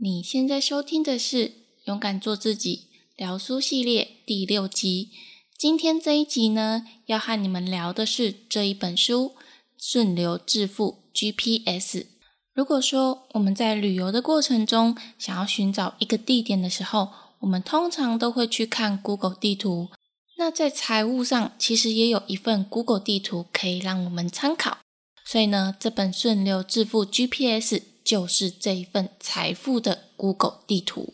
你现在收听的是《勇敢做自己》聊书系列第六集。今天这一集呢，要和你们聊的是这一本书《顺流致富 GPS》。如果说我们在旅游的过程中想要寻找一个地点的时候，我们通常都会去看 Google 地图。那在财务上，其实也有一份 Google 地图可以让我们参考。所以呢，这本《顺流致富 GPS》。就是这一份财富的 Google 地图。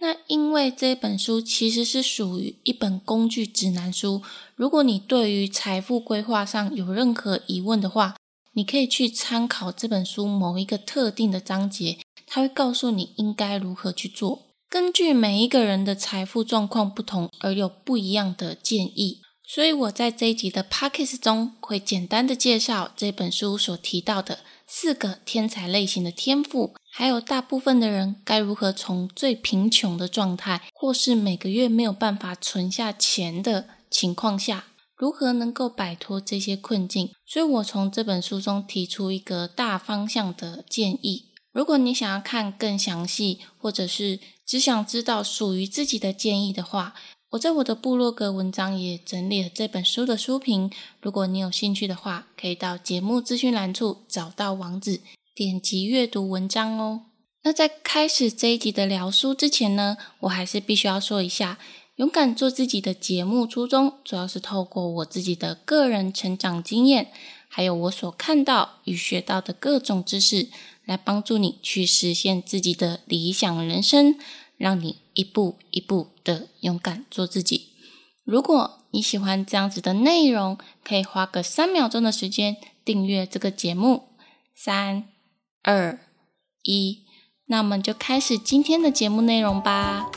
那因为这本书其实是属于一本工具指南书，如果你对于财富规划上有任何疑问的话，你可以去参考这本书某一个特定的章节，它会告诉你应该如何去做。根据每一个人的财富状况不同，而有不一样的建议。所以我在这一集的 Pockets 中会简单的介绍这本书所提到的。四个天才类型的天赋，还有大部分的人该如何从最贫穷的状态，或是每个月没有办法存下钱的情况下，如何能够摆脱这些困境？所以我从这本书中提出一个大方向的建议。如果你想要看更详细，或者是只想知道属于自己的建议的话，我在我的部落格文章也整理了这本书的书评，如果你有兴趣的话，可以到节目资讯栏处找到网址，点击阅读文章哦。那在开始这一集的聊书之前呢，我还是必须要说一下，勇敢做自己的节目初衷，主要是透过我自己的个人成长经验，还有我所看到与学到的各种知识，来帮助你去实现自己的理想人生。让你一步一步的勇敢做自己。如果你喜欢这样子的内容，可以花个三秒钟的时间订阅这个节目。三、二、一，那我们就开始今天的节目内容吧。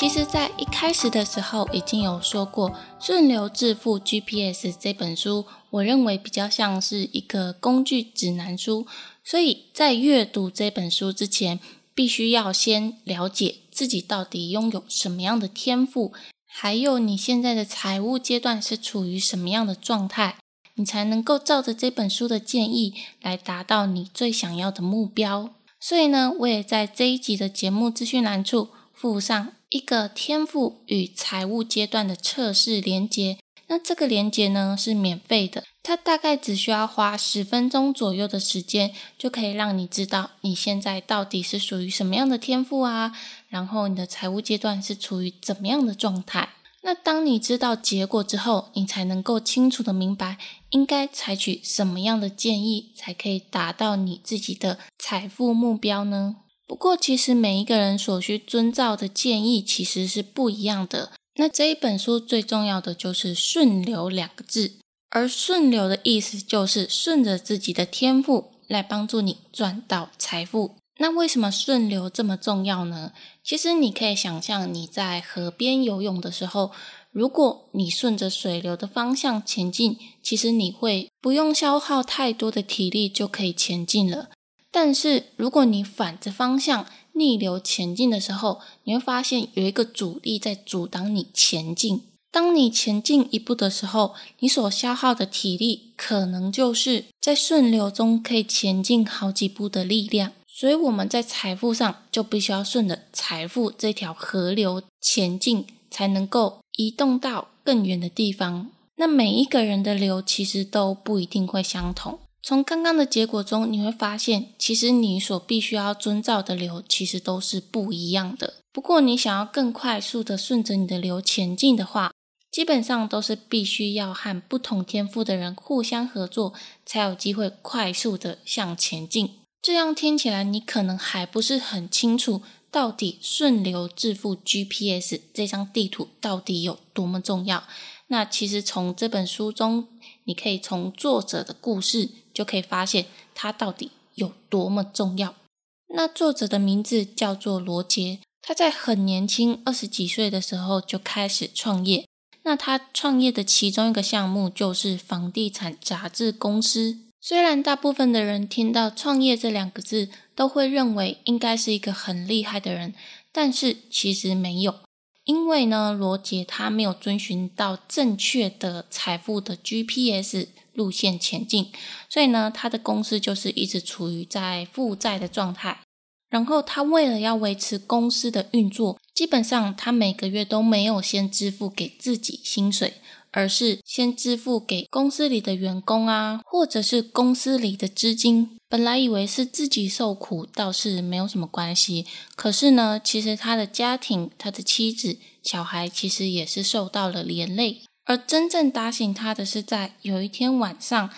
其实，在一开始的时候，已经有说过，《顺流致富 GPS》这本书，我认为比较像是一个工具指南书。所以在阅读这本书之前，必须要先了解自己到底拥有什么样的天赋，还有你现在的财务阶段是处于什么样的状态，你才能够照着这本书的建议来达到你最想要的目标。所以呢，我也在这一集的节目资讯栏处附上。一个天赋与财务阶段的测试连接，那这个连接呢是免费的，它大概只需要花十分钟左右的时间，就可以让你知道你现在到底是属于什么样的天赋啊，然后你的财务阶段是处于怎么样的状态。那当你知道结果之后，你才能够清楚的明白应该采取什么样的建议，才可以达到你自己的财富目标呢？不过，其实每一个人所需遵照的建议其实是不一样的。那这一本书最重要的就是“顺流”两个字，而“顺流”的意思就是顺着自己的天赋来帮助你赚到财富。那为什么顺流这么重要呢？其实你可以想象，你在河边游泳的时候，如果你顺着水流的方向前进，其实你会不用消耗太多的体力就可以前进了。但是，如果你反着方向逆流前进的时候，你会发现有一个阻力在阻挡你前进。当你前进一步的时候，你所消耗的体力可能就是在顺流中可以前进好几步的力量。所以我们在财富上就必须要顺着财富这条河流前进，才能够移动到更远的地方。那每一个人的流其实都不一定会相同。从刚刚的结果中，你会发现，其实你所必须要遵照的流，其实都是不一样的。不过，你想要更快速的顺着你的流前进的话，基本上都是必须要和不同天赋的人互相合作，才有机会快速的向前进。这样听起来，你可能还不是很清楚，到底顺流致富 GPS 这张地图到底有多么重要。那其实从这本书中，你可以从作者的故事。就可以发现它到底有多么重要。那作者的名字叫做罗杰，他在很年轻，二十几岁的时候就开始创业。那他创业的其中一个项目就是房地产杂志公司。虽然大部分的人听到创业这两个字，都会认为应该是一个很厉害的人，但是其实没有，因为呢，罗杰他没有遵循到正确的财富的 GPS 路线前进，所以呢，他的公司就是一直处于在负债的状态。然后他为了要维持公司的运作，基本上他每个月都没有先支付给自己薪水。而是先支付给公司里的员工啊，或者是公司里的资金。本来以为是自己受苦，倒是没有什么关系。可是呢，其实他的家庭、他的妻子、小孩，其实也是受到了连累。而真正打醒他的是，在有一天晚上，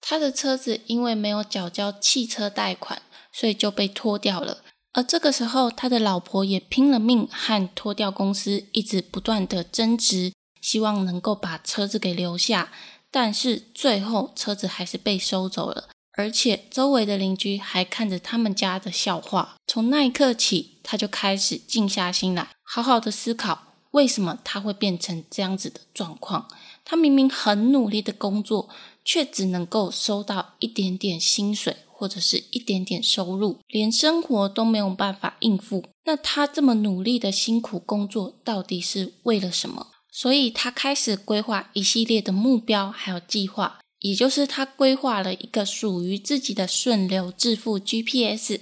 他的车子因为没有缴交汽车贷款，所以就被拖掉了。而这个时候，他的老婆也拼了命和拖吊公司一直不断的争执。希望能够把车子给留下，但是最后车子还是被收走了，而且周围的邻居还看着他们家的笑话。从那一刻起，他就开始静下心来，好好的思考为什么他会变成这样子的状况。他明明很努力的工作，却只能够收到一点点薪水或者是一点点收入，连生活都没有办法应付。那他这么努力的辛苦工作，到底是为了什么？所以他开始规划一系列的目标，还有计划，也就是他规划了一个属于自己的顺流致富 GPS。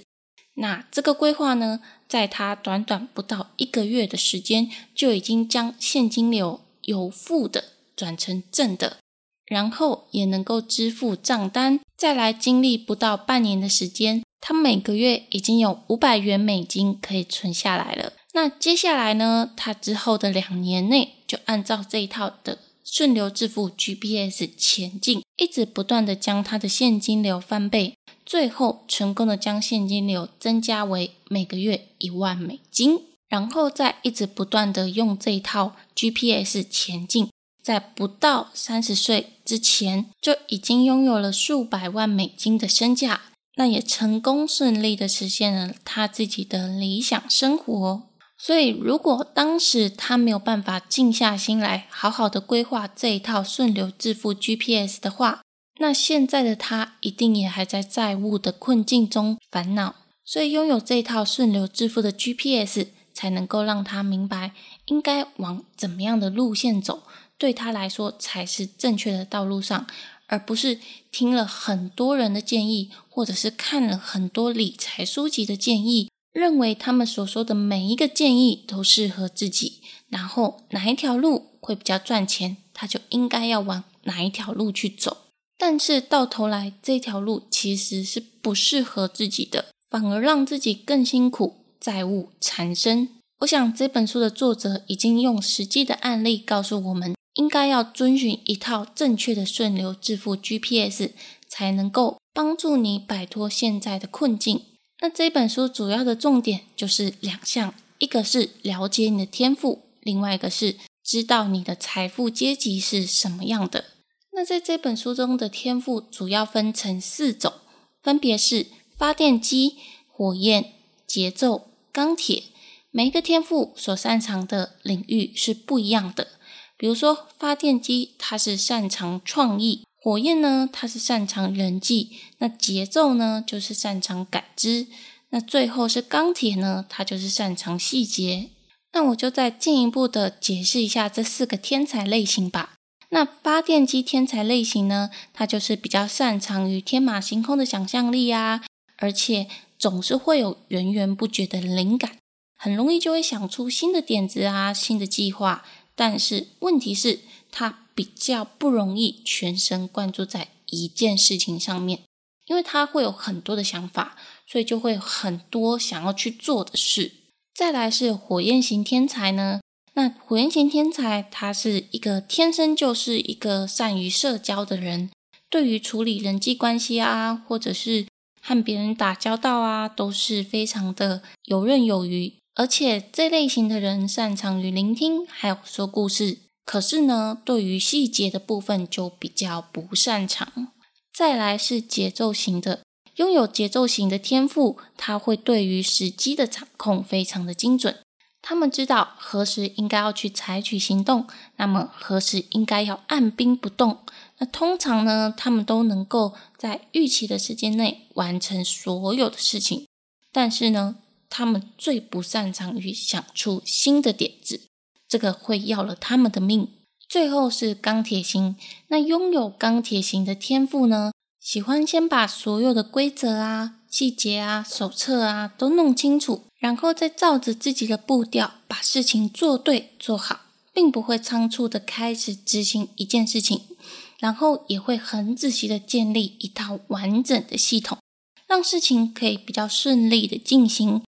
那这个规划呢，在他短短不到一个月的时间，就已经将现金流由负的转成正的，然后也能够支付账单。再来经历不到半年的时间，他每个月已经有五百元美金可以存下来了。那接下来呢？他之后的两年内，就按照这一套的顺流致富 GPS 前进，一直不断的将他的现金流翻倍，最后成功的将现金流增加为每个月一万美金，然后再一直不断的用这一套 GPS 前进，在不到三十岁之前，就已经拥有了数百万美金的身价，那也成功顺利的实现了他自己的理想生活。所以，如果当时他没有办法静下心来，好好的规划这一套顺流致富 GPS 的话，那现在的他一定也还在债务的困境中烦恼。所以，拥有这套顺流致富的 GPS，才能够让他明白应该往怎么样的路线走，对他来说才是正确的道路上，而不是听了很多人的建议，或者是看了很多理财书籍的建议。认为他们所说的每一个建议都适合自己，然后哪一条路会比较赚钱，他就应该要往哪一条路去走。但是到头来，这条路其实是不适合自己的，反而让自己更辛苦，债务缠身。我想这本书的作者已经用实际的案例告诉我们，应该要遵循一套正确的顺流致富 GPS，才能够帮助你摆脱现在的困境。那这本书主要的重点就是两项，一个是了解你的天赋，另外一个是知道你的财富阶级是什么样的。那在这本书中的天赋主要分成四种，分别是发电机、火焰、节奏、钢铁。每一个天赋所擅长的领域是不一样的。比如说发电机，它是擅长创意。火焰呢，它是擅长人际；那节奏呢，就是擅长感知；那最后是钢铁呢，它就是擅长细节。那我就再进一步的解释一下这四个天才类型吧。那发电机天才类型呢，它就是比较擅长于天马行空的想象力啊，而且总是会有源源不绝的灵感，很容易就会想出新的点子啊、新的计划。但是问题是，它比较不容易全神贯注在一件事情上面，因为他会有很多的想法，所以就会很多想要去做的事。再来是火焰型天才呢，那火焰型天才他是一个天生就是一个善于社交的人，对于处理人际关系啊，或者是和别人打交道啊，都是非常的游刃有余。而且这类型的人擅长于聆听，还有说故事。可是呢，对于细节的部分就比较不擅长。再来是节奏型的，拥有节奏型的天赋，他会对于时机的掌控非常的精准。他们知道何时应该要去采取行动，那么何时应该要按兵不动。那通常呢，他们都能够在预期的时间内完成所有的事情。但是呢，他们最不擅长于想出新的点子。这个会要了他们的命。最后是钢铁型，那拥有钢铁型的天赋呢，喜欢先把所有的规则啊、细节啊、手册啊都弄清楚，然后再照着自己的步调把事情做对做好，并不会仓促的开始执行一件事情，然后也会很仔细的建立一套完整的系统，让事情可以比较顺利的进行。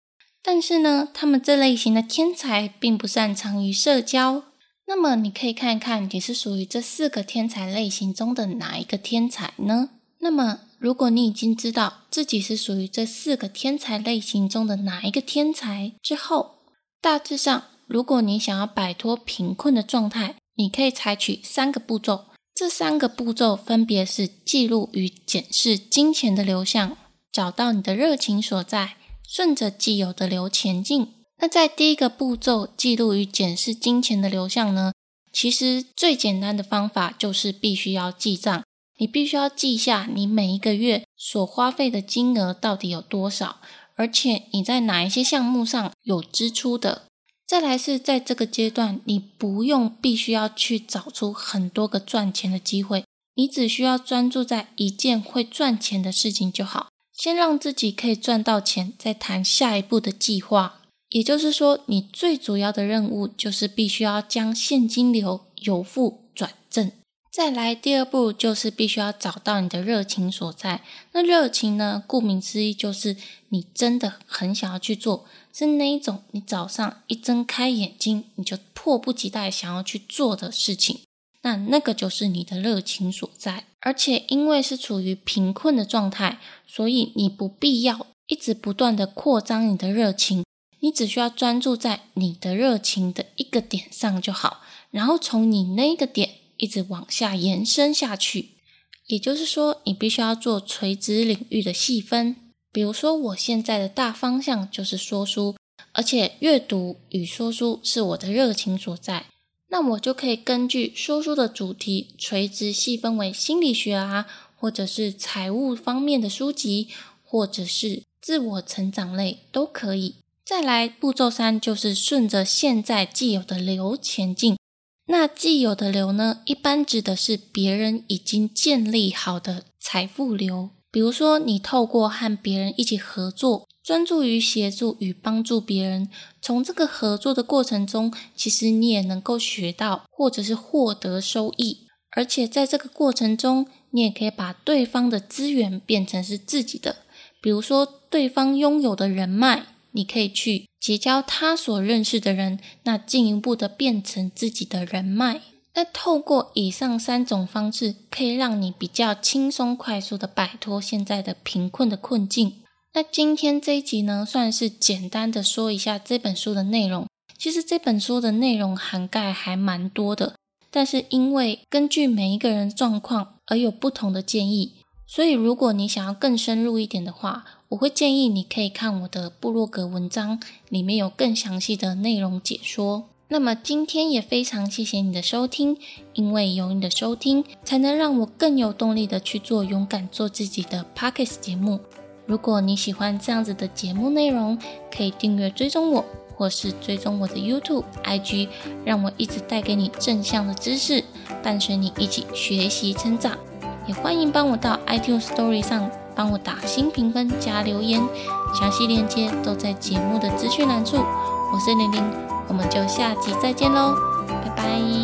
但是呢，他们这类型的天才并不擅长于社交。那么你可以看看，你是属于这四个天才类型中的哪一个天才呢？那么如果你已经知道自己是属于这四个天才类型中的哪一个天才之后，大致上，如果你想要摆脱贫困的状态，你可以采取三个步骤。这三个步骤分别是记录与检视金钱的流向，找到你的热情所在，顺着既有的流前进。那在第一个步骤记录与检视金钱的流向呢？其实最简单的方法就是必须要记账，你必须要记下你每一个月所花费的金额到底有多少，而且你在哪一些项目上有支出的。再来是在这个阶段，你不用必须要去找出很多个赚钱的机会，你只需要专注在一件会赚钱的事情就好，先让自己可以赚到钱，再谈下一步的计划。也就是说，你最主要的任务就是必须要将现金流由负转正。再来，第二步就是必须要找到你的热情所在。那热情呢？顾名思义，就是你真的很想要去做，是那一种你早上一睁开眼睛你就迫不及待想要去做的事情。那那个就是你的热情所在。而且因为是处于贫困的状态，所以你不必要一直不断的扩张你的热情。你只需要专注在你的热情的一个点上就好，然后从你那个点一直往下延伸下去。也就是说，你必须要做垂直领域的细分。比如说，我现在的大方向就是说书，而且阅读与说书是我的热情所在。那我就可以根据说书的主题，垂直细分为心理学啊，或者是财务方面的书籍，或者是自我成长类都可以。再来步骤三，就是顺着现在既有的流前进。那既有的流呢，一般指的是别人已经建立好的财富流。比如说，你透过和别人一起合作，专注于协助与帮助别人，从这个合作的过程中，其实你也能够学到或者是获得收益。而且在这个过程中，你也可以把对方的资源变成是自己的。比如说，对方拥有的人脉。你可以去结交他所认识的人，那进一步的变成自己的人脉。那透过以上三种方式，可以让你比较轻松快速的摆脱现在的贫困的困境。那今天这一集呢，算是简单的说一下这本书的内容。其实这本书的内容涵盖还蛮多的，但是因为根据每一个人状况而有不同的建议，所以如果你想要更深入一点的话，我会建议你可以看我的部落格文章，里面有更详细的内容解说。那么今天也非常谢谢你的收听，因为有你的收听，才能让我更有动力的去做勇敢做自己的 Pockets 节目。如果你喜欢这样子的节目内容，可以订阅追踪我，或是追踪我的 YouTube、IG，让我一直带给你正向的知识，伴随你一起学习成长。也欢迎帮我到 iTunes Story 上。帮我打新评分加留言，详细链接都在节目的资讯栏处。我是玲玲，我们就下集再见喽，拜拜。